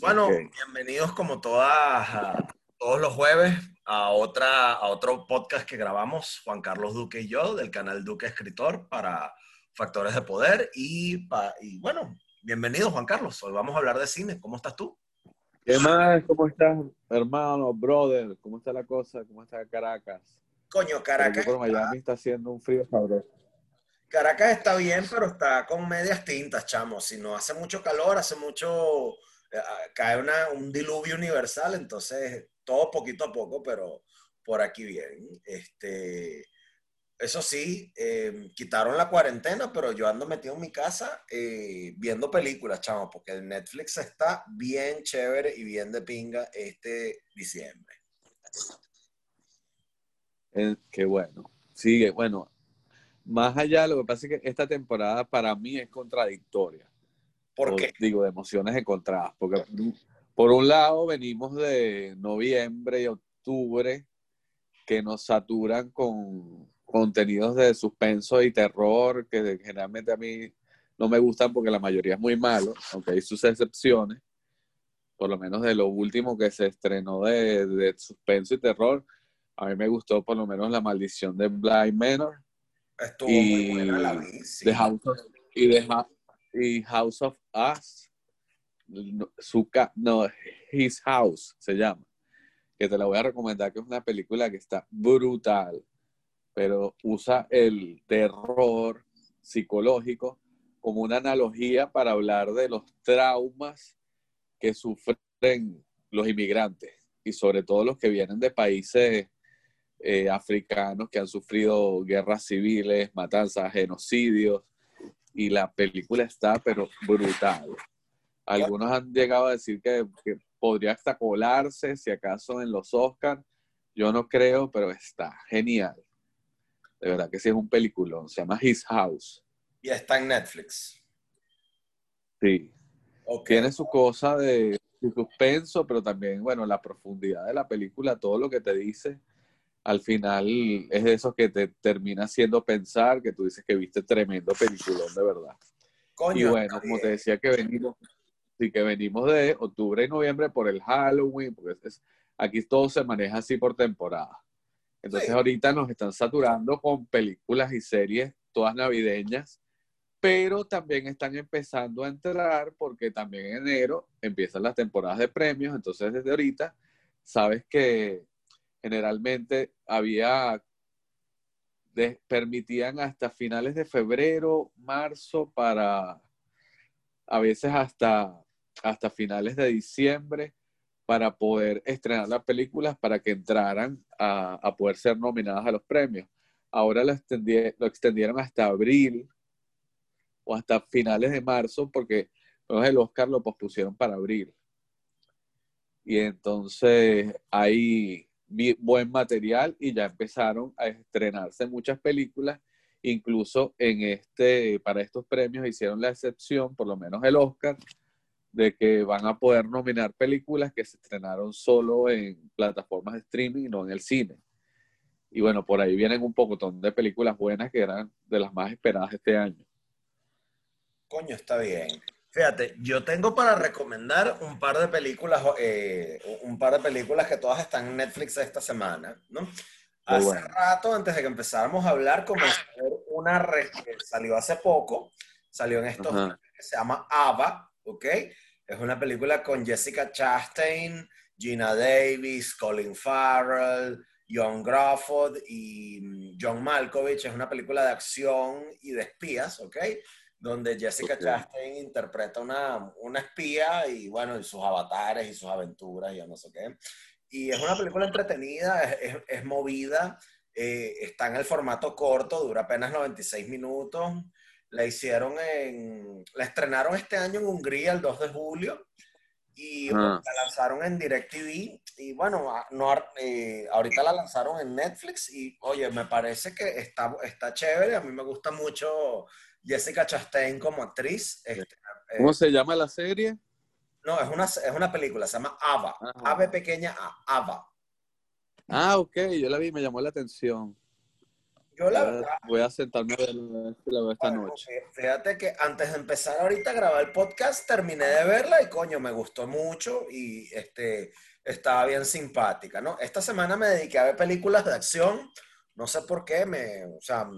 Bueno, bienvenidos como todas, todos los jueves a, otra, a otro podcast que grabamos Juan Carlos Duque y yo del canal Duque Escritor para Factores de Poder. Y, y bueno, bienvenido Juan Carlos, hoy vamos a hablar de cine. ¿Cómo estás tú? ¿Qué más? ¿Cómo estás, hermano, brother? ¿Cómo está la cosa? ¿Cómo está Caracas? Coño, Caracas. Por Miami está haciendo un frío sabroso. Caracas está bien, pero está con medias tintas, chamo. Si no hace mucho calor, hace mucho, cae una, un diluvio universal, entonces todo poquito a poco, pero por aquí bien. Este, eso sí, em, quitaron la cuarentena, pero yo ando metido en mi casa eh, viendo películas, chamo, porque el Netflix está bien chévere y bien de pinga este diciembre. qué bueno. Sigue, bueno, más allá, lo que pasa es que esta temporada para mí es contradictoria. ¿Por qué? Digo, de emociones encontradas. Porque por un lado venimos de noviembre y octubre que nos saturan con contenidos de suspenso y terror que generalmente a mí no me gustan porque la mayoría es muy malo, aunque hay sus excepciones. Por lo menos de lo último que se estrenó de, de suspenso y terror, a mí me gustó por lo menos La Maldición de Blind Manor Estuvo y, muy buena la House of, y, de, y House of Us, su, no, His House se llama, que te la voy a recomendar, que es una película que está brutal, pero usa el terror psicológico como una analogía para hablar de los traumas que sufren los inmigrantes y sobre todo los que vienen de países eh, africanos que han sufrido guerras civiles, matanzas, genocidios, y la película está, pero brutal. Algunos han llegado a decir que, podría hasta colarse, si acaso, en los Oscars. Yo no creo, pero está genial. De verdad que sí es un peliculón. Se llama His House. Y está en Netflix. Sí. Tiene su cosa de suspenso, pero también, bueno, la profundidad de la película, todo lo que te dice al final es de esos que te termina haciendo pensar que tú dices que viste tremendo peliculón de verdad. y bueno, como te decía que venimos, sí que venimos de octubre y noviembre por el Halloween, porque aquí todo se maneja así por temporada. Entonces ahorita nos están saturando con películas y series todas navideñas, pero también están empezando a entrar porque también en enero empiezan las temporadas de premios, entonces desde ahorita sabes que generalmente había, permitían hasta finales de febrero, marzo, para a veces hasta, hasta finales de diciembre, para poder estrenar las películas para que entraran a, poder ser nominadas a los premios. Ahora lo, lo extendieron hasta abril o hasta finales de marzo porque el Oscar lo pospusieron para abril. Y entonces hay buen material y ya empezaron a estrenarse muchas películas. Incluso en este, para estos premios hicieron la excepción, por lo menos el Oscar, de que van a poder nominar películas que se estrenaron solo en plataformas de streaming y no en el cine. Y bueno, por ahí vienen un pocotón de películas buenas que eran de las más esperadas este año. Coño, está bien. Fíjate, yo tengo para recomendar un par de películas, eh, un par de películas que todas están en Netflix esta semana, ¿no? Hace rato, antes de que empezáramos a hablar, comenzó una que salió hace poco, salió en estos que se llama Ava, ¿ok? Es una película con Jessica Chastain, Gina Davis, Colin Farrell, John Crawford y mm, John Malkovich. Es una película de acción y de espías, ¿ok? Donde Jessica Chastain interpreta una, una espía y bueno, y sus avatares y sus aventuras y yo no sé qué. Y es una película entretenida, es, es, movida, eh, está en el formato corto, dura apenas 96 minutos. La hicieron en, la estrenaron este año en Hungría el 2 de julio y ah. la lanzaron en DirecTV y bueno, no, eh, ahorita la lanzaron en Netflix y oye, me parece que está, está chévere, a mí me gusta mucho Jessica Chastain como actriz. Este, eh, ¿Cómo se llama la serie? No, es una, es una película, se llama Ava. Ave pequeña A, Ava. Ah, ok, yo la vi, me llamó la atención. Yo la voy a sentarme a verla esta noche. Fíjate que antes de empezar ahorita a grabar el podcast, terminé de verla y coño, me gustó mucho y este, estaba bien simpática, ¿no? Esta semana me dediqué a ver películas de acción. No sé por qué, me, o sea,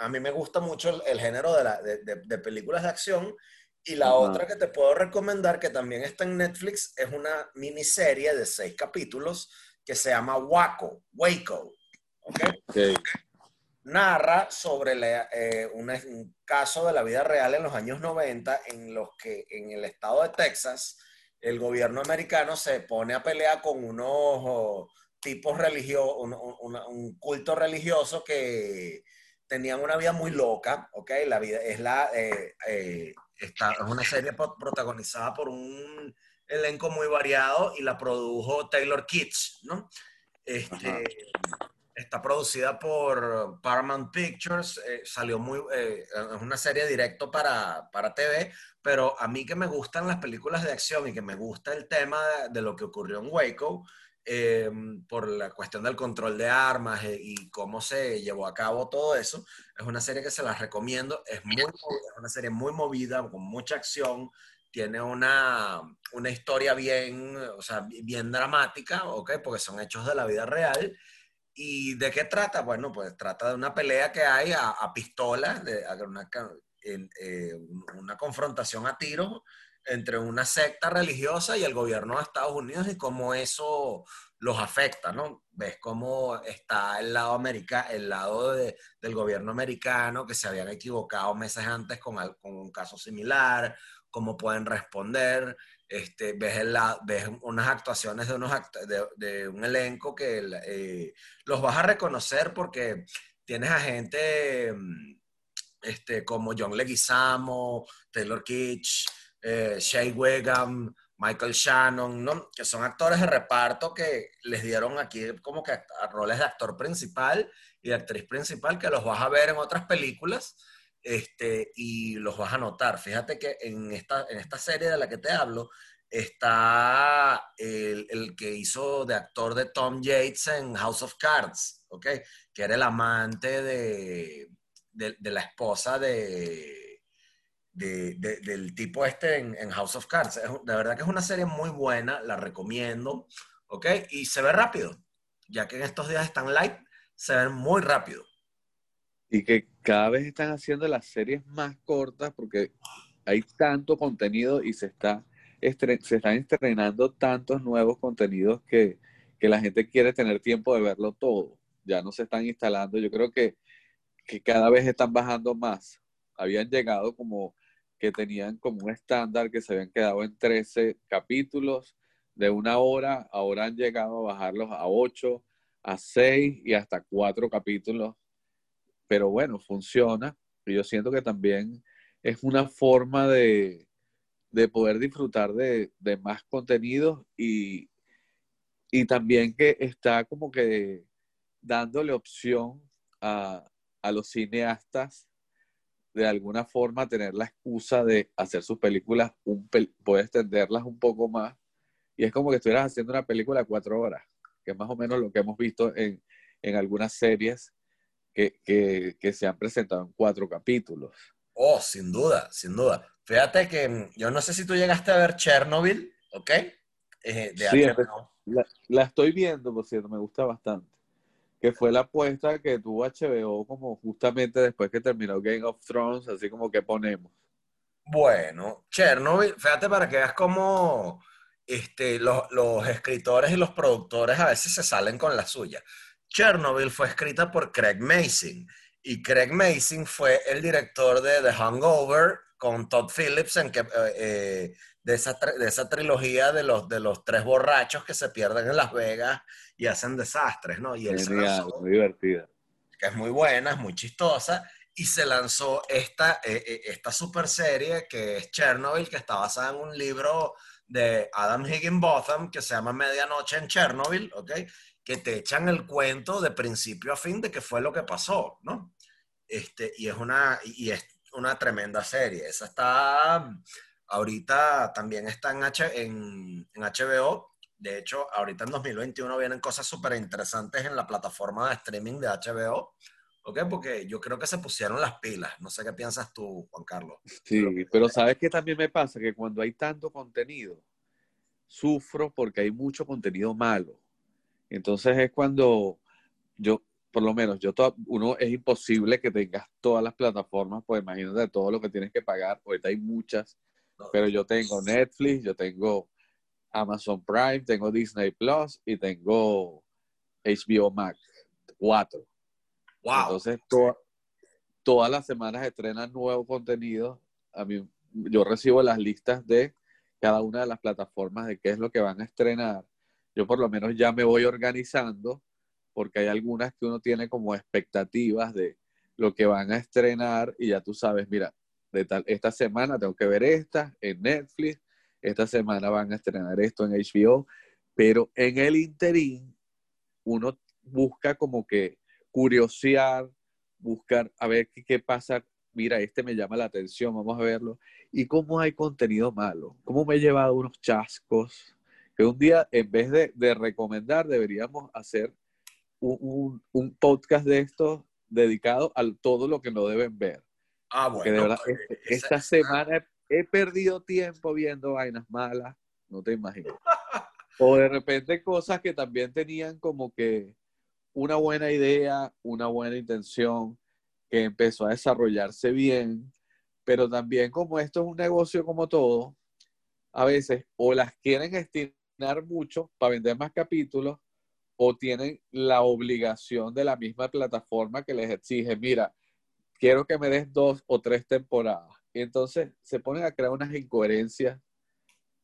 a mí me gusta mucho el, género de, la, de, de, películas de acción. Y la otra que te puedo recomendar, que también está en Netflix, es una miniserie de seis capítulos que se llama Waco, Waco. ¿okay? Narra sobre eh, un, caso de la vida real en los años 90 en los que en el estado de Texas el gobierno americano se pone a pelear con unos tipos religiosos, un, culto religioso que tenían una vida muy loca, ¿ok? La vida es la, eh, eh, es una serie protagonizada por un elenco muy variado y la produjo Taylor Kitsch, ¿no? Este, está producida por Paramount Pictures, eh, salió muy, es una serie directo para, para TV, pero a mí que me gustan las películas de acción y que me gusta el tema de, lo que ocurrió en Waco, eh, por la cuestión del control de armas eh, y cómo se llevó a cabo todo eso, es una serie que se las recomiendo. Es, muy, es una serie muy movida, con mucha acción, tiene una, una historia bien, o sea, bien dramática, ¿ok? Porque son hechos de la vida real. ¿Y de qué trata? Bueno, pues trata de una pelea que hay a, a pistolas, de, a una, en, eh, una confrontación a tiros entre una secta religiosa y el gobierno de Estados Unidos y cómo eso los afecta, ¿no? Ves cómo está el lado, americano el lado del gobierno americano que se habían equivocado meses antes con, con un caso similar, cómo pueden responder, este, ves, el, ves unas actuaciones de, unos de, un elenco que eh, los vas a reconocer porque tienes a gente mm, este, como John Leguizamo, Taylor Kitsch, eh, Shea Michael Shannon, ¿no? que son actores de reparto que les dieron aquí como que roles de actor principal y de actriz principal que los vas a ver en otras películas este, y los vas a notar. Fíjate que en esta, en esta serie de la que te hablo está el, el que hizo de actor de Tom Yates en House of Cards, ¿ok? Que era el amante de, de, la esposa de, del tipo este en, House of Cards. de verdad que es una serie muy buena, la recomiendo, ¿ok? Y se ve rápido, ya que en estos días están light, se ven muy rápido. Y que cada vez están haciendo las series más cortas porque hay tanto contenido y se, está se están estrenando tantos nuevos contenidos que, que la gente quiere tener tiempo de verlo todo. Ya no se están instalando. Yo creo que que cada vez están bajando más. Habían llegado como que tenían como un estándar que se habían quedado en 13 capítulos de una hora, ahora han llegado a bajarlos a 8, a 6 y hasta 4 capítulos. Pero bueno, funciona. Y yo siento que también es una forma de, de poder disfrutar de, de más contenidos y, y también que está como que dándole opción a, a los cineastas de alguna forma tener la excusa de hacer sus películas, un poder extenderlas un poco más. Y es como que estuvieras haciendo una película de cuatro horas, que es más o menos lo que hemos visto en, algunas series que, se han presentado en cuatro capítulos. Oh, sin duda, sin duda. Fíjate que mm, yo no sé si tú llegaste a ver Chernobyl, ¿ok? Eh, sí, la, la, estoy viendo, por cierto, me gusta bastante que fue la apuesta que tuvo HBO como justamente después que terminó Game of Thrones, así como que ponemos. Bueno, Chernobyl, fíjate para que veas cómo este, los, los, escritores y los productores a veces se salen con la suya. Chernobyl fue escrita por Craig Mason y Craig Mason fue el director de The Hangover con Todd Phillips en que, eh, eh, de, esa, de esa trilogía de los, de los tres borrachos que se pierden en Las Vegas y hacen desastres, ¿no? Y él se lanzó, muy divertida. Que es muy buena, es muy chistosa, y se lanzó esta, eh, eh, esta super serie que es Chernobyl, que está basada en un libro de Adam Higginbotham que se llama Medianoche en Chernobyl, ¿ok? Que te echan el cuento de principio a fin de qué fue lo que pasó, ¿no? Este, y es una, y es una tremenda serie. Esa está, ahorita también está en, en, HBO de hecho, ahorita en 2021 vienen cosas súper interesantes en la plataforma de streaming de HBO. ¿ok? Porque yo creo que se pusieron las pilas. No sé qué piensas tú, Juan Carlos. Sí, pero ¿sabes qué también me pasa? Que cuando hay tanto contenido, sufro porque hay mucho contenido malo. Entonces es cuando yo, por lo menos, yo uno es imposible que tengas todas las plataformas, pues imagínate todo lo que tienes que pagar, ahorita hay muchas, pero yo tengo Netflix, yo tengo Amazon Prime, tengo Disney Plus y tengo HBO Max, cuatro. Wow. Entonces, todas las semanas estrenan nuevo contenido. A mí, yo recibo las listas de cada una de las plataformas de qué es lo que van a estrenar. Yo por lo menos ya me voy organizando porque hay algunas que uno tiene como expectativas de lo que van a estrenar y ya tú sabes, mira, esta semana tengo que ver esta en Netflix, esta semana van a estrenar esto en HBO, pero en el interín uno busca como que curiosear, buscar a ver qué, pasa, mira, este me llama la atención, vamos a verlo, y cómo hay contenido malo, cómo me he llevado unos chascos, que un día en vez de, recomendar deberíamos hacer un, un, podcast de esto dedicado a todo lo que no deben ver. Ah, bueno. de verdad, pues, esta semana he, perdido tiempo viendo vainas malas, no te imaginas. o de repente cosas que también tenían como que una buena idea, una buena intención, que empezó a desarrollarse bien, pero también como esto es un negocio como todo, a veces o las quieren estirar mucho para vender más capítulos o tienen la obligación de la misma plataforma que les exige, mira, quiero que me des dos o tres temporadas. Y entonces se ponen a crear unas incoherencias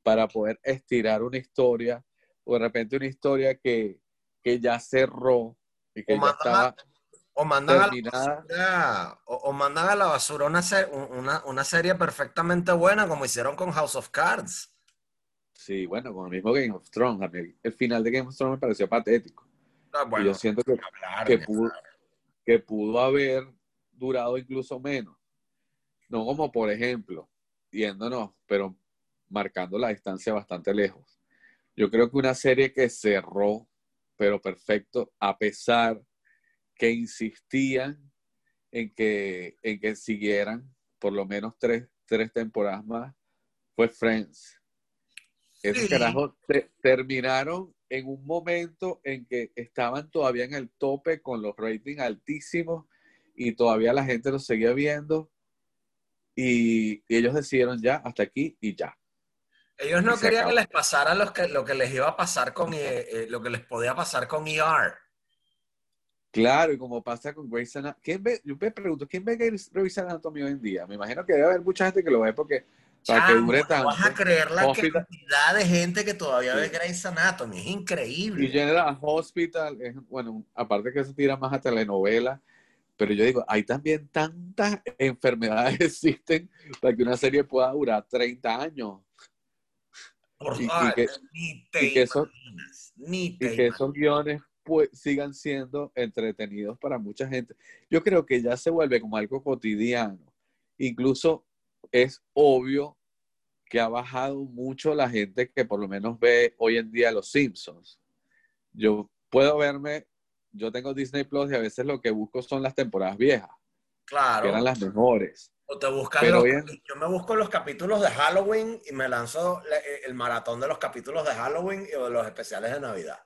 para poder estirar una historia o de repente una historia que, ya cerró y que ya estaba o mandan, a la basura, o, mandan a la basura una, una, una serie perfectamente buena como hicieron con House of Cards. Sí, bueno, con el mismo Game of Thrones. el final de Game of Thrones me pareció patético. Ah, yo siento que, que, pudo, que pudo haber durado incluso menos. No como, por ejemplo, yéndonos, pero marcando la distancia bastante lejos. Yo creo que una serie que cerró, pero perfecto, a pesar que insistían en que, en que siguieran por lo menos tres, tres temporadas más, fue Friends. Esos carajos terminaron en un momento en que estaban todavía en el tope con los ratings altísimos y todavía la gente los seguía viendo y, ellos decidieron ya hasta aquí y ya. Ellos no querían que les pasara lo que, lo que les iba a pasar con eh, eh, lo que les podía pasar con ER. Claro, y como pasa con Grey's Anatomy, yo me pregunto, ¿quién ve Grey's Anatomy hoy en día? Me imagino que debe haber mucha gente que lo ve porque para que dure tanto. Vas a creer la cantidad de gente que todavía ve Grey's Anatomy, es increíble. Y General Hospital, es, bueno, aparte que se tira más a telenovela, pero yo digo, hay también tantas enfermedades existen para que una serie pueda durar 30 años. Por y, y, que, ni te y que, esos, y que esos guiones pues, sigan siendo entretenidos para mucha gente. Yo creo que ya se vuelve como algo cotidiano. Incluso es obvio que ha bajado mucho la gente que por lo menos ve hoy en día Los Simpsons. Yo puedo verme, yo tengo Disney Plus y a veces lo que busco son las temporadas viejas. Claro. Que eran las mejores. O te buscas Yo me busco los capítulos de Halloween y me lanzo el maratón de los capítulos de Halloween y de los especiales de Navidad.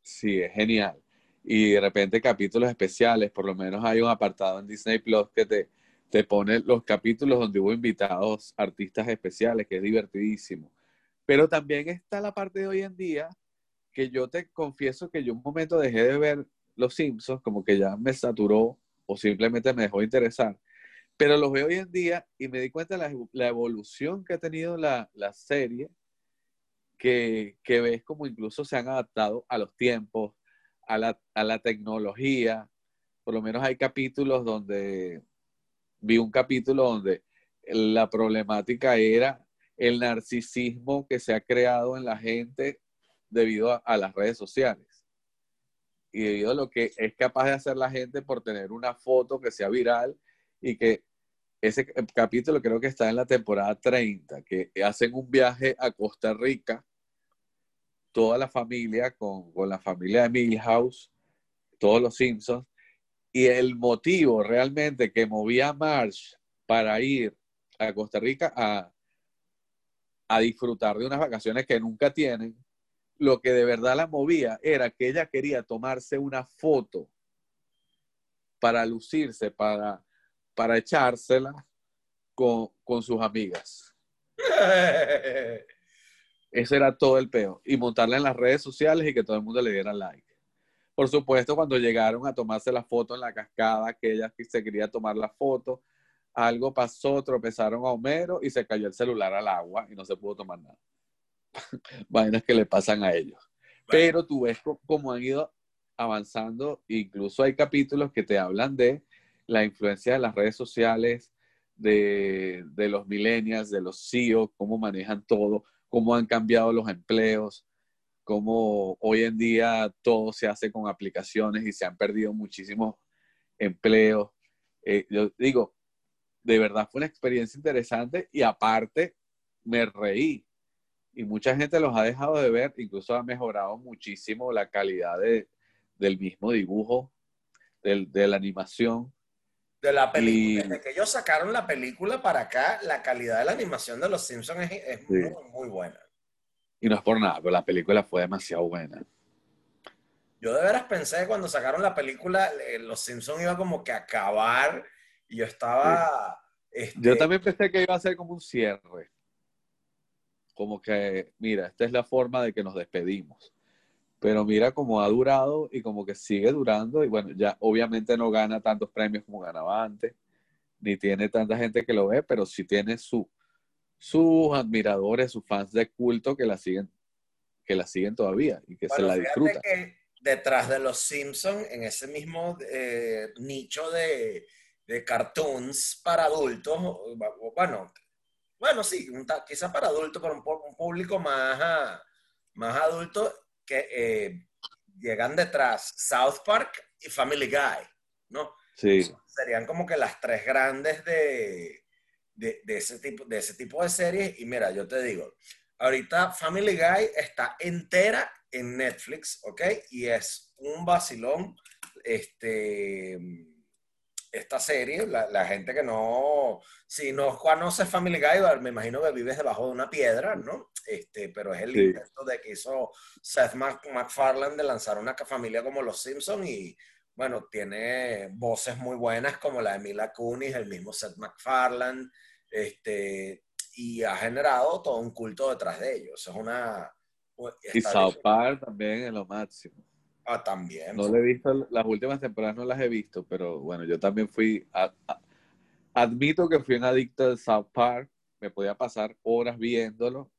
Sí, es genial. Y de repente capítulos especiales, por lo menos hay un apartado en Disney Plus que te, te pone los capítulos donde hubo invitados artistas especiales, que es divertidísimo. Pero también está la parte de hoy en día que yo te confieso que yo un momento dejé de ver Los Simpsons, como que ya me saturó o simplemente me dejó interesar. Pero los veo hoy en día y me di cuenta de la, evolución que ha tenido la, serie, que, que, ves como incluso se han adaptado a los tiempos, a la, a la tecnología. Por lo menos hay capítulos donde vi un capítulo donde la problemática era el narcisismo que se ha creado en la gente debido a, las redes sociales y debido a lo que es capaz de hacer la gente por tener una foto que sea viral y que ese capítulo creo que está en la temporada 30, que hacen un viaje a Costa Rica, toda la familia con, con la familia de Milhouse, todos los Simpsons, Y el motivo realmente que movía a Marsh para ir a Costa Rica a, a disfrutar de unas vacaciones que nunca tienen, lo que de verdad la movía era que ella quería tomarse una foto para lucirse, para, para echársela con, con sus amigas. Ese era todo el peo. Y montarla en las redes sociales y que todo el mundo le diera like. Por supuesto, cuando llegaron a tomarse la foto en la cascada, que ella se quería tomar la foto, algo pasó, tropezaron a Homero y se cayó el celular al agua y no se pudo tomar nada. Vainas que le pasan a ellos. Pero tú ves cómo han ido avanzando, incluso hay capítulos que te hablan de la influencia de las redes sociales, de, de los millennials, de los CEO, cómo manejan todo, cómo han cambiado los empleos, cómo hoy en día todo se hace con aplicaciones y se han perdido muchísimos empleos. Eh, yo digo, de verdad fue una experiencia interesante y aparte me reí. Y mucha gente los ha dejado de ver, incluso ha mejorado muchísimo la calidad de, del mismo dibujo, del, de la animación. De la película. Desde que ellos sacaron la película para acá, la calidad de la animación de Los Simpsons es, muy, buena. Y no es por nada, pero la película fue demasiado buena. Yo de veras pensé cuando sacaron la película, eh, Los Simpsons iba como que a acabar y yo estaba... Este yo también pensé que iba a ser como un cierre. Como que, mira, esta es la forma de que nos despedimos. Pero mira cómo ha durado y como que sigue durando. Y bueno, ya obviamente no gana tantos premios como ganaba antes, ni tiene tanta gente que lo ve, pero sí tiene su, sus admiradores, sus fans de culto que la siguen, que la siguen todavía y que se la disfrutan. Que detrás de los Simpsons, en ese mismo eh, nicho de, de cartoons para adultos, bueno, bueno, sí, quizás para adultos, pero un, un público más, más adulto, que eh, llegan detrás South Park y Family Guy, ¿no? Sí. Serían como que las tres grandes de, de, ese tipo, de ese tipo de series. Y mira, yo te digo, ahorita Family Guy está entera en Netflix, ¿ok? Y es un vacilón. Este esta serie, la, gente que no, si no conoce Family Guy, me imagino que vives debajo de una piedra, ¿no? Este, pero es el intento de que hizo Seth MacFarlane de lanzar una familia como Los Simpsons y, bueno, tiene voces muy buenas como la de Mila Kunis, el mismo Seth MacFarlane, este, y ha generado todo un culto detrás de ellos. Es una... Y South Park también en lo máximo. Ah, también. No le he visto, las últimas temporadas no las he visto, pero bueno, yo también fui, admito que fui un adicto de South Park, me podía pasar horas viéndolo.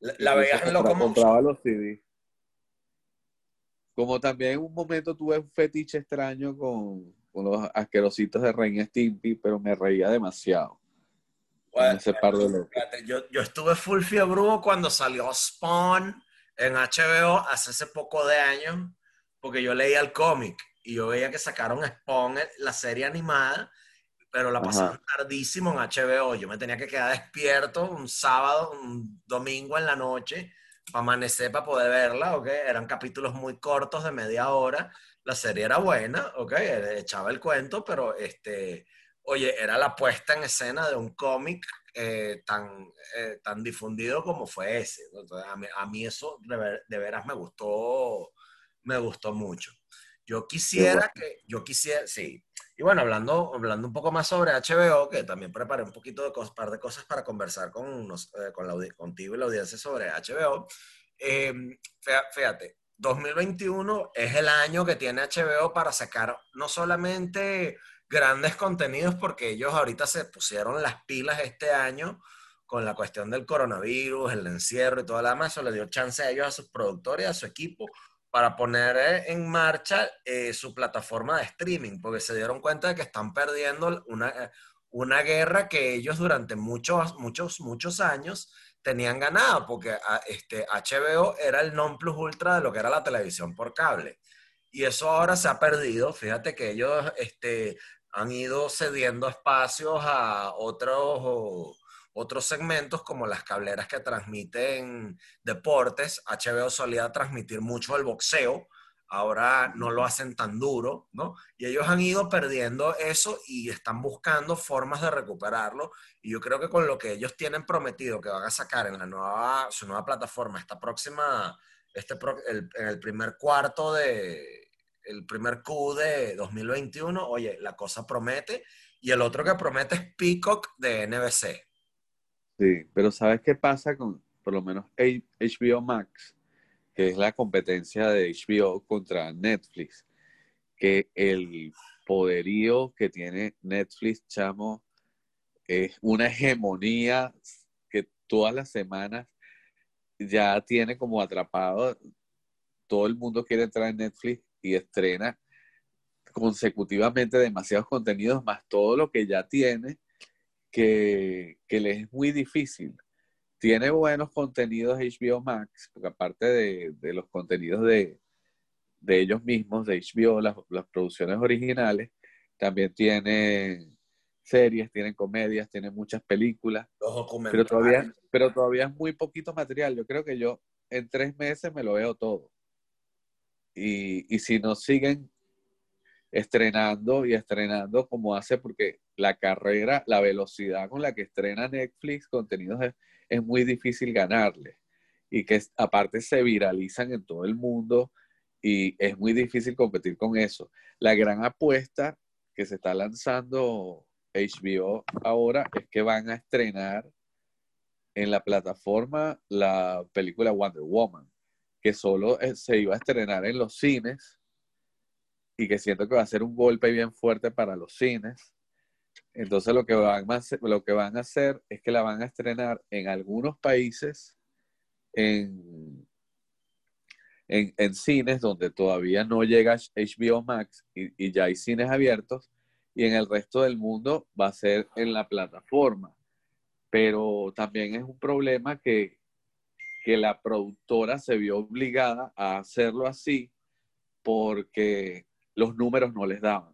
La, la veías en los CD. Como también en un momento tuve un fetiche extraño con, los asquerositos de Reina Stimpy, pero me reía demasiado. ese par de yo, yo estuve full fiebre cuando salió Spawn en HBO hace ese poco de años porque yo leía el cómic y yo veía que sacaron Spawn, la serie animada, pero la pasaron tardísimo en HBO. Yo me tenía que quedar despierto un sábado, un domingo en la noche, para amanecer, para poder verla, ¿ok? Eran capítulos muy cortos de media hora. La serie era buena, ¿ok? Echaba el cuento, pero este, oye, era la puesta en escena de un cómic eh, tan, eh, tan difundido como fue ese. a, mí, eso de veras me gustó me gustó mucho. Yo quisiera que, yo quisiera, sí. Y bueno, hablando, hablando un poco más sobre HBO, que también preparé un poquito de cosas, par de cosas para conversar con, unos, eh, con la, contigo y la audiencia sobre HBO. Em, fíjate, 2021 es el año que tiene HBO para sacar no solamente grandes contenidos, porque ellos ahorita se pusieron las pilas este año con la cuestión del coronavirus, el encierro y todo lo demás, eso le dio chance a ellos, a sus productores, a su equipo, para poner eh, en marcha eh, su plataforma de streaming, porque se dieron cuenta de que están perdiendo una, eh, una guerra que ellos durante muchos, muchos, muchos años tenían ganada, porque ah, este, HBO era el non plus ultra de lo que era la televisión por cable. Y eso ahora se ha perdido. Fíjate que ellos este, han ido cediendo espacios a otros otros segmentos como las cableras que transmiten deportes. HBO solía transmitir mucho el boxeo. ahora no lo hacen tan duro, ¿no? Y ellos han ido perdiendo eso y están buscando formas de recuperarlo. Y yo creo que con lo que ellos tienen prometido que van a sacar en la nueva, su nueva plataforma, esta próxima, este en el primer cuarto de, el primer Q de 2021, oye, la cosa promete. Y el otro que promete es Peacock de NBC. Sí, pero ¿sabes qué pasa con, por lo menos, HBO Max? que es la competencia de HBO contra Netflix, que el poderío que tiene Netflix, chamo, es una hegemonía que todas las semanas ya tiene como atrapado. Todo el mundo quiere entrar en Netflix y estrena consecutivamente demasiados contenidos, más todo lo que ya tiene, que, que les es muy difícil tiene buenos contenidos HBO Max, porque aparte de, los contenidos de, ellos mismos, de HBO, las, producciones originales, también tiene series, tienen comedias, tienen muchas películas. Pero todavía, pero todavía es muy poquito material. Yo creo que yo en tres meses me lo veo todo. Y, y si no siguen estrenando y estrenando como hace, porque la carrera, la velocidad con la que estrena Netflix contenidos es muy difícil ganarle y que aparte se viralizan en todo el mundo y es muy difícil competir con eso. La gran apuesta que se está lanzando HBO ahora es que van a estrenar en la plataforma la película Wonder Woman, que solo eh, se iba a estrenar en los cines y que siento que va a ser un golpe bien fuerte para los cines entonces lo que, van a hacer, lo que van a hacer es que la van a estrenar en algunos países, en, en, cines donde todavía no llega HBO Max y, y, ya hay cines abiertos, y en el resto del mundo va a ser en la plataforma. Pero también es un problema que, que la productora se vio obligada a hacerlo así porque los números no les daban.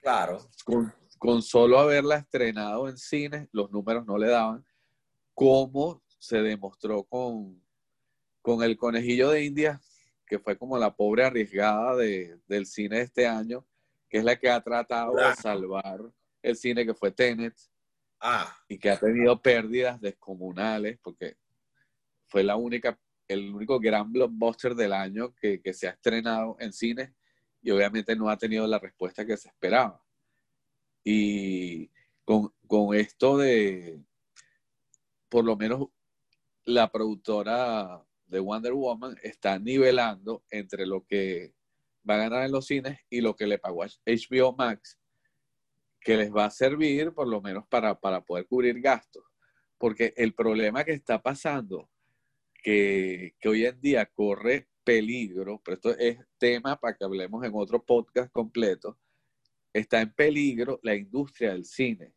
Claro con solo haberla estrenado en cines, los números no le daban, como se demostró con, con El Conejillo de India, que fue como la pobre arriesgada de, del cine de este año, que es la que ha tratado de salvar el cine que fue Tenet, ah. y que ha tenido pérdidas descomunales, porque fue la única, el único gran blockbuster del año que, que se ha estrenado en cine, y obviamente no ha tenido la respuesta que se esperaba. Y con, esto de, por lo menos la productora de Wonder Woman está nivelando entre lo que va a ganar en los cines y lo que le pagó a HBO Max, que les va a servir por lo menos para, para poder cubrir gastos. Porque el problema que está pasando, que, que hoy en día corre peligro, pero esto es tema para que hablemos en otro podcast completo, está en peligro la industria del cine.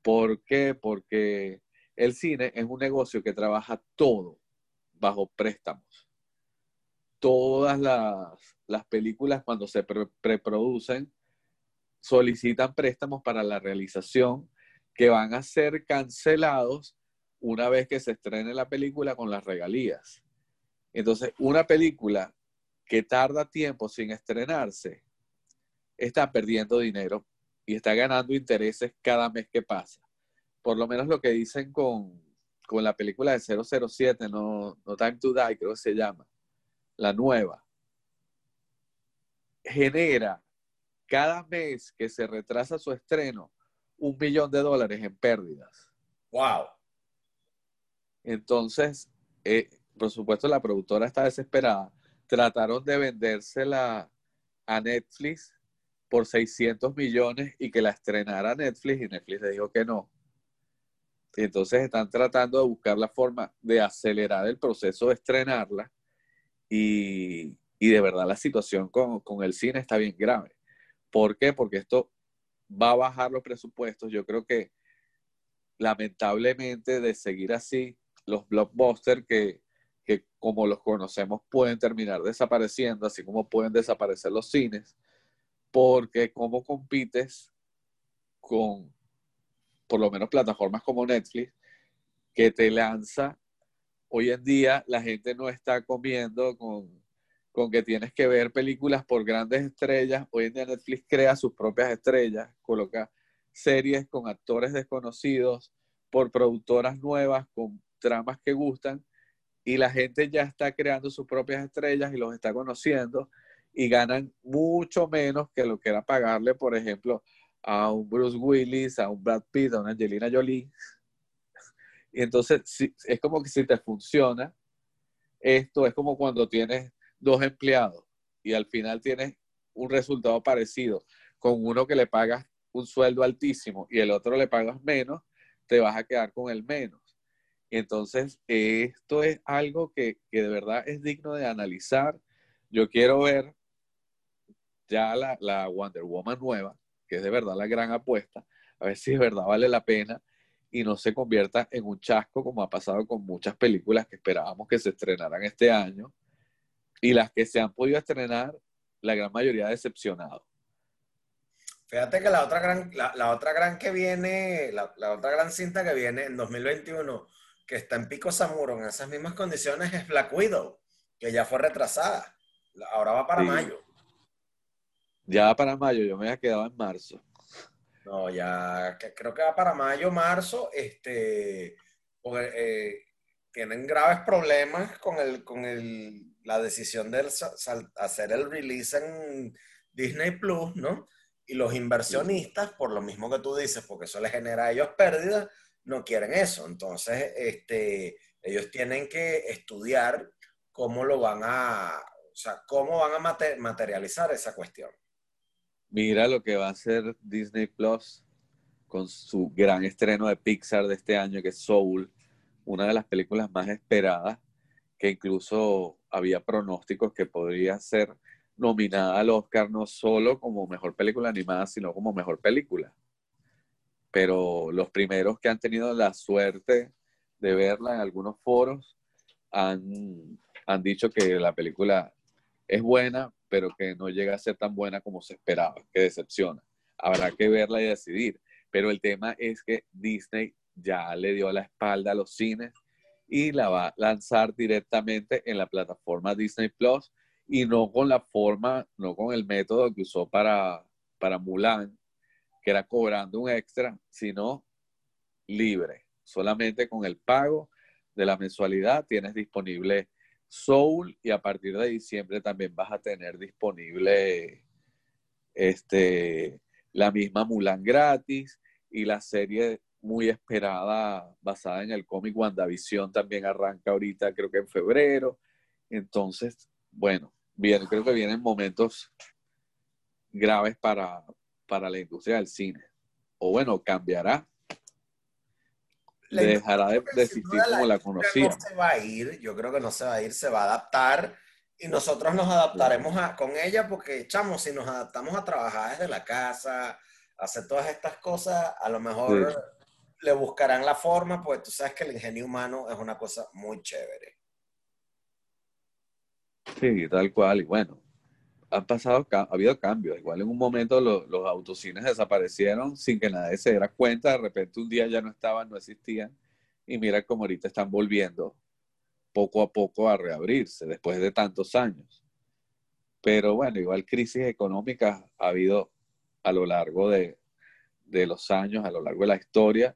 ¿Por qué? Porque el cine es un negocio que trabaja todo bajo préstamos. Todas las, películas cuando se preproducen solicitan préstamos para la realización que van a ser cancelados una vez que se estrene la película con las regalías. Entonces, una película que tarda tiempo sin estrenarse está perdiendo dinero y está ganando intereses cada mes que pasa. Por lo menos lo que dicen con, la película de 007, no, no Time to Die, creo que se llama, la nueva. Genera cada mes que se retrasa su estreno un millón de dólares en pérdidas. ¡Wow! Entonces, eh, por supuesto, la productora está desesperada. Trataron de vendérsela a Netflix por 600 millones y que la estrenara Netflix y Netflix le dijo que no. Y entonces están tratando de buscar la forma de acelerar el proceso de estrenarla y, de verdad la situación con, con, el cine está bien grave. ¿Por qué? Porque esto va a bajar los presupuestos. Yo creo que lamentablemente de seguir así, los blockbusters que, que como los conocemos pueden terminar desapareciendo, así como pueden desaparecer los cines porque cómo compites con, por lo menos, plataformas como Netflix, que te lanza, hoy en día la gente no está comiendo con, con que tienes que ver películas por grandes estrellas. Hoy en día Netflix crea sus propias estrellas, coloca series con actores desconocidos, por productoras nuevas, con tramas que gustan, y la gente ya está creando sus propias estrellas y los está conociendo y ganan mucho menos que lo que era pagarle, por ejemplo, a un Bruce Willis, a un Brad Pitt, a una Angelina Jolie. Y entonces es como que si te funciona, esto es como cuando tienes dos empleados y al final tienes un resultado parecido con uno que le pagas un sueldo altísimo y el otro le pagas menos, te vas a quedar con el menos. Entonces, esto es algo que, que de verdad es digno de analizar. Yo quiero ver ya la, la, Wonder Woman nueva, que es de verdad la gran apuesta, a ver si de verdad vale la pena y no se convierta en un chasco como ha pasado con muchas películas que esperábamos que se estrenaran este año y las que se han podido estrenar, la gran mayoría decepcionado. Fíjate que la otra gran, la, otra gran que viene, la, otra gran cinta que viene en 2021, que está en Pico Samuro en esas mismas condiciones, es Black Widow, que ya fue retrasada. Ahora va para mayo. Ya va para mayo, yo me había quedado en marzo. No, ya creo que va para mayo, marzo, este, eh, tienen graves problemas con el, con el, la decisión de hacer el release en Disney Plus, ¿no? Y los inversionistas, por lo mismo que tú dices, porque eso les genera a ellos pérdidas, no quieren eso. Entonces, este, ellos tienen que estudiar cómo lo van a, o sea, cómo van a materializar esa cuestión. Mira lo que va a hacer Disney Plus con su gran estreno de Pixar de este año, que es Soul, una de las películas más esperadas, que incluso había pronósticos que podría ser nominada al Oscar no solo como mejor película animada, sino como mejor película. Pero los primeros que han tenido la suerte de verla en algunos foros han, han dicho que la película es buena, pero que no llega a ser tan buena como se esperaba, que decepciona. Habrá que verla y decidir. Pero el tema es que Disney ya le dio la espalda a los cines y la va a lanzar directamente en la plataforma Disney Plus y no con la forma, no con el método que usó para, para Mulan, que era cobrando un extra, sino libre. Solamente con el pago de la mensualidad tienes disponible Soul y a partir de diciembre también vas a tener disponible este, la misma Mulan gratis y la serie muy esperada basada en el cómic WandaVision también arranca ahorita creo que en febrero. Entonces, bueno, bien, creo que vienen momentos graves para, para la industria del cine. O bueno, cambiará dejará de, existir como la conocía. No se va a ir, yo creo que no se va a ir, se va a adaptar y nosotros nos adaptaremos a, con ella porque, chamos, si nos adaptamos a trabajar desde la casa, hacer todas estas cosas, a lo mejor le buscarán la forma, pues tú sabes que el ingenio humano es una cosa muy chévere. Sí, tal cual, y bueno, han pasado, ha habido cambios. Igual en un momento los autocines desaparecieron sin que nadie se diera cuenta. De repente un día ya no estaban, no existían. Y mira cómo ahorita están volviendo poco a poco a reabrirse después de tantos años. Pero bueno, igual crisis económicas ha habido a lo largo de, de los años, a lo largo de la historia.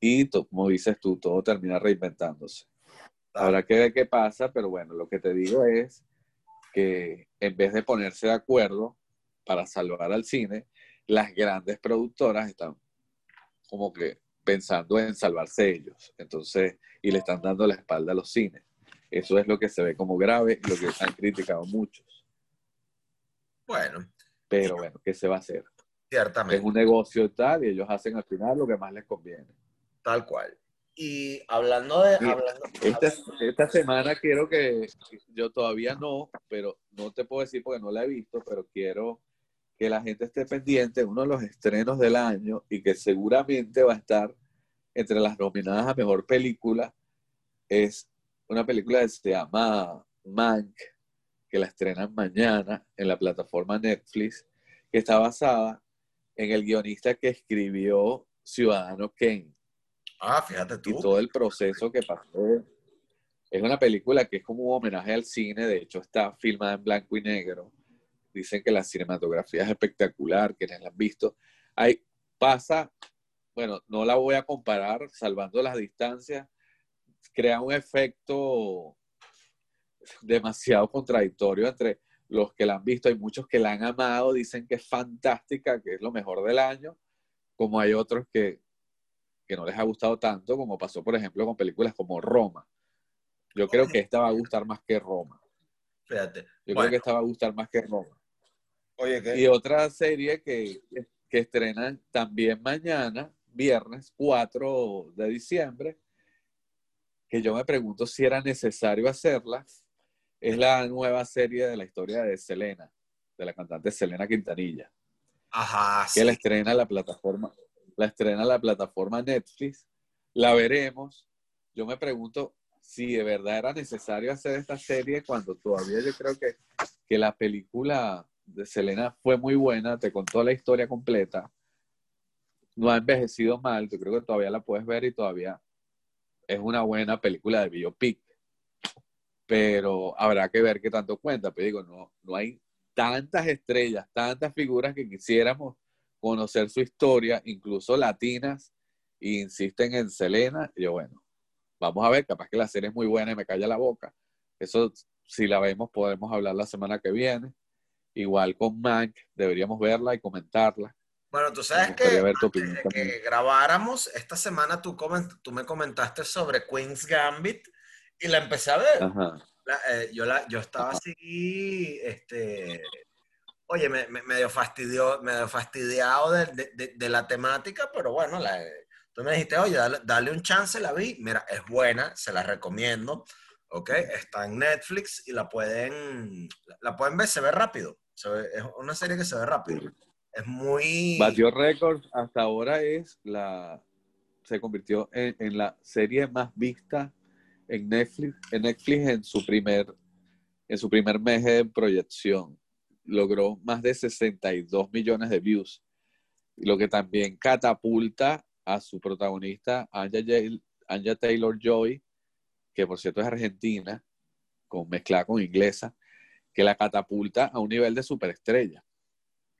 Y como dices tú, todo termina reinventándose. Habrá que ver qué pasa, pero bueno, lo que te digo es que en vez de ponerse de acuerdo para salvar al cine, las grandes productoras están como que pensando en salvarse ellos. Entonces, y le están dando la espalda a los cines. Eso es lo que se ve como grave y lo que han criticado muchos. Bueno. Pero bueno, ¿qué se va a hacer? Ciertamente. Es un negocio tal y ellos hacen al final lo que más les conviene. Tal cual. Y hablando de... esta, semana quiero que, yo todavía no, pero no te puedo decir porque no la he visto, pero quiero que la gente esté pendiente de uno de los estrenos del año y que seguramente va a estar entre las nominadas a Mejor Película. Es una película que se llama Mank, que la estrenan mañana en la plataforma Netflix, que está basada en el guionista que escribió Ciudadano Kane. Ah, fíjate tú. Y todo el proceso que pasó Es una película que es como un homenaje al cine, de hecho está filmada en blanco y negro. Dicen que la cinematografía es espectacular, quienes la han visto. Hay, pasa, bueno, no la voy a comparar, salvando las distancias, crea un efecto demasiado contradictorio entre los que la han visto. Hay muchos que la han amado, dicen que es fantástica, que es lo mejor del año, como hay otros que, que no les ha gustado tanto, como pasó, por ejemplo, con películas como Roma. Yo creo que esta va a gustar más que Roma. Fíjate. Yo creo que esta va a gustar más que Roma. Oye, ¿qué? Y otra serie que, que estrenan también mañana, viernes 4 de diciembre, que yo me pregunto si era necesario hacerla, es la nueva serie de la historia de Selena, de la cantante Selena Quintanilla. Ajá, que sí. la estrena la plataforma, la estrena la plataforma Netflix. La veremos. Yo me pregunto si de verdad era necesario hacer esta serie cuando todavía yo creo que, que la película de Selena fue muy buena, te contó la historia completa, no ha envejecido mal, yo creo que todavía la puedes ver y todavía es una buena película de biopic, pero habrá que ver qué tanto cuenta, pero digo, no, no hay tantas estrellas, tantas figuras que quisiéramos conocer su historia, incluso latinas, e insisten en Selena, y yo bueno, vamos a ver, capaz que la serie es muy buena y me calla la boca, eso si la vemos podemos hablar la semana que viene, igual con Mank, deberíamos verla y comentarla. Bueno, tú sabes que ver tu que grabáramos, esta semana tú, coment- tú me comentaste sobre Queen's Gambit y la empecé a ver. Ajá. La- eh, yo, la, yo estaba así, este, oye, me, me- medio, fastidiado de, la temática, pero bueno, tú me dijiste, oye, dale, un chance, la vi. Mira, es buena, se la recomiendo, ¿ok? Está en Netflix y la pueden, la, pueden ver, se ve rápido. Es una serie que se ve rápido. Es muy... Batió récord, hasta ahora es la, se convirtió en, en la serie más vista en Netflix, en Netflix en su primer, en su primer mes de proyección. Logró más de 62 millones de views, lo que también catapulta a su protagonista, Anja, Taylor Joy, que por cierto es argentina, con, mezclada con inglesa, que la catapulta a un nivel de superestrella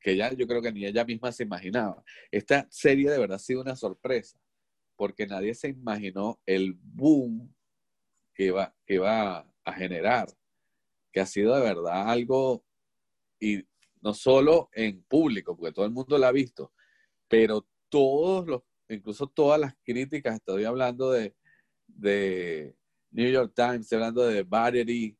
que ella, yo creo que ni ella misma se imaginaba. Esta serie de verdad ha sido una sorpresa, porque nadie se imaginó el boom que iba, que iba a generar, que ha sido de verdad algo, y no solo en público, porque todo el mundo la ha visto, pero todos los, incluso todas las críticas, estoy hablando de, de New York Times, estoy hablando de Variety,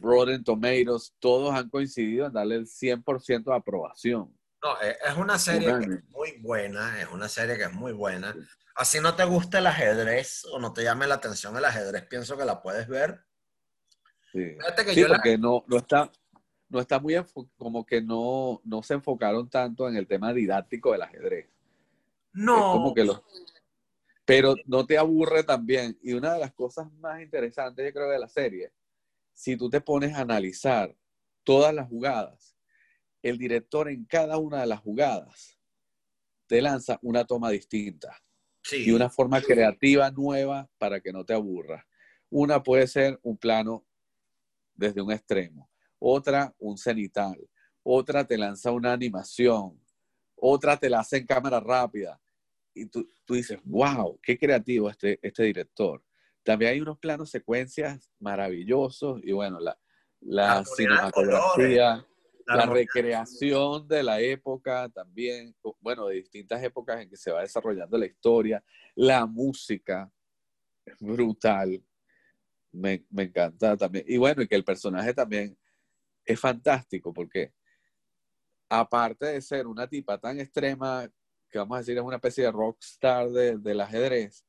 Rotten Tomatoes, todos han coincidido en darle el 100% de aprobación. No, es es una serie que es muy buena, es una serie que es muy buena. Así no te gusta el ajedrez o no te llame la atención el ajedrez, pienso que la puedes ver. Sí, Fíjate que Sí, yo la- porque no, no está, no está muy como que no, no se enfocaron tanto en el tema didáctico del ajedrez. Es No, como que los, pero no te aburre también. Y una de las cosas más interesantes, yo creo, de la serie, si tú te pones a analizar todas las jugadas, el director en cada una de las jugadas te lanza una toma distinta sí, y una forma creativa nueva para que no te aburra. Una puede ser un plano desde un extremo, otra un cenital, otra te lanza una animación, otra te la hace en cámara rápida. Y tú, tú dices, wow, qué creativo este, este director. También hay unos planos secuencias maravillosos y bueno, la, la La cinematografía, la la recreación de la época también, bueno, de distintas épocas en que se va desarrollando la historia, la música, es brutal, me, me encanta también. Y bueno, y que el personaje también es fantástico porque aparte de ser una tipa tan extrema, que vamos a decir es una especie de rockstar de, del ajedrez,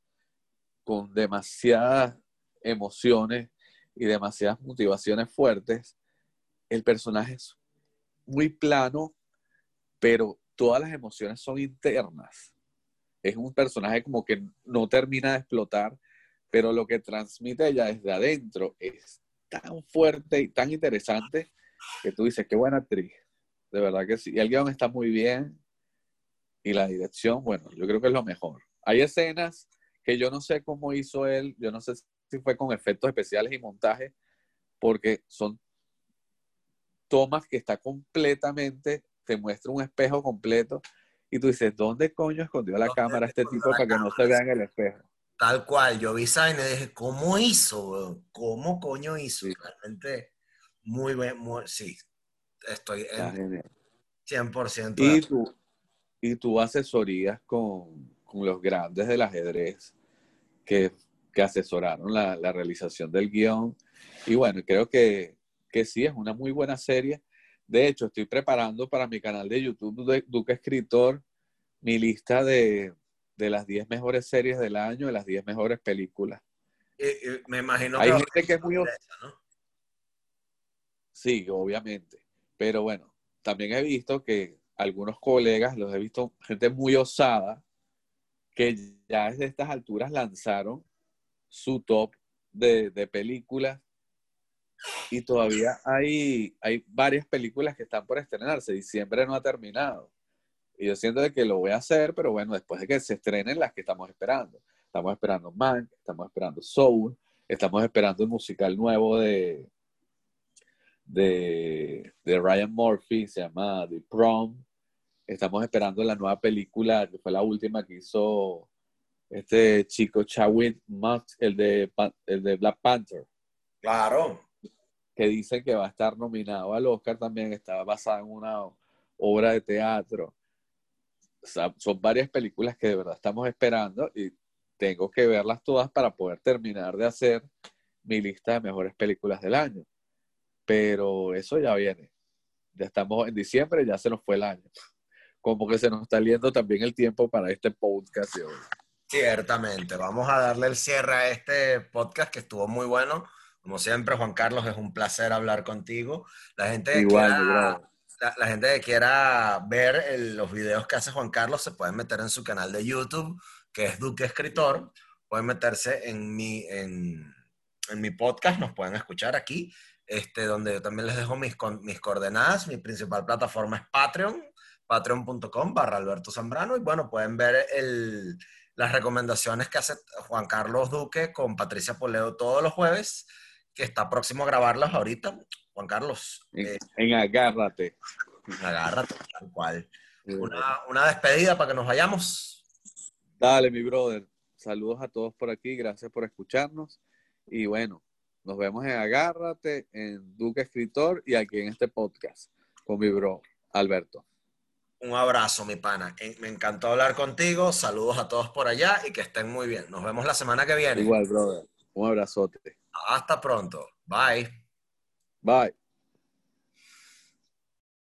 con demasiadas emociones y demasiadas motivaciones fuertes, el personaje es muy plano, pero todas las emociones son internas. Es un personaje como que no termina de explotar, pero lo que transmite ella desde adentro es tan fuerte y tan interesante que tú dices, qué buena actriz. De verdad que sí. Y el guion está muy bien. Y la dirección, bueno, yo creo que es lo mejor. Hay escenas que yo no sé cómo hizo él, yo no sé si fue con efectos especiales y montaje, porque son tomas que está completamente, te muestra un espejo completo y tú dices, ¿dónde coño escondió la cámara este tipo para que no se vea en el espejo? Tal cual, yo vi esa y dije, ¿cómo hizo? ¿Cómo coño hizo? Realmente, muy bien, muy, sí, estoy en 100%. Y tú, y tú asesorías con, con, los grandes del ajedrez que, que asesoraron la, la, realización del guion. Y bueno, creo que, que sí, es una muy buena serie de hecho, estoy preparando para mi canal de YouTube de Duque Escritor mi lista de, las 10 mejores series del año, de las 10 mejores películas. me imagino Hay gente que es muy... ¿no? Sí, obviamente. Pero bueno, también he visto que algunos colegas, los he visto gente muy osada, que ya desde estas alturas lanzaron su top de, de películas y todavía hay, hay varias películas que están por estrenarse. Diciembre no ha terminado. Y yo siento de que lo voy a hacer, pero bueno, después de que se estrenen las que estamos esperando. Estamos esperando Man, estamos esperando Soul, estamos esperando el musical nuevo de, de, de Ryan Murphy, se llama The Prom. Estamos esperando la nueva película, que fue la última que hizo este chico Chadwick el de, el de Black Panther. Claro que dicen que va a estar nominado al Oscar también, está basada en una obra de teatro. son varias películas que de verdad estamos esperando y tengo que verlas todas para poder terminar de hacer mi lista de mejores películas del año. Pero eso ya viene. Ya estamos en diciembre, ya se nos fue el año. Como que se nos está yendo también el tiempo para este podcast de hoy. Ciertamente. Vamos a darle el cierre a este podcast que estuvo muy bueno como siempre, Juan Carlos, es un placer hablar contigo. La gente que, quiera, la, gente que quiera ver los videos que hace Juan Carlos se pueden meter en su canal de YouTube, que es Duque Escritor. Pueden meterse en mi, en, en mi podcast, nos pueden escuchar aquí, este, donde yo también les dejo mis, mis coordenadas. Mi principal plataforma es Patreon, patreon.com barra Alberto Zambrano. Y bueno, pueden ver el, las recomendaciones que hace Juan Carlos Duque con Patricia Poleo todos los jueves que está próximo a grabarlas ahorita. Juan Carlos. En, eh, Agárrate. Agárrate, tal cual. Una, una, despedida para que nos vayamos. Dale, mi brother. Saludos a todos por aquí. Gracias por escucharnos. Y bueno, nos vemos en Agárrate, en Duque Escritor y aquí en este podcast con mi bro, Alberto. Un abrazo, mi pana. Me encantó hablar contigo. Saludos a todos por allá y que estén muy bien. Nos vemos la semana que viene. Igual, brother. Un abrazote. Hasta pronto. Bye. Bye.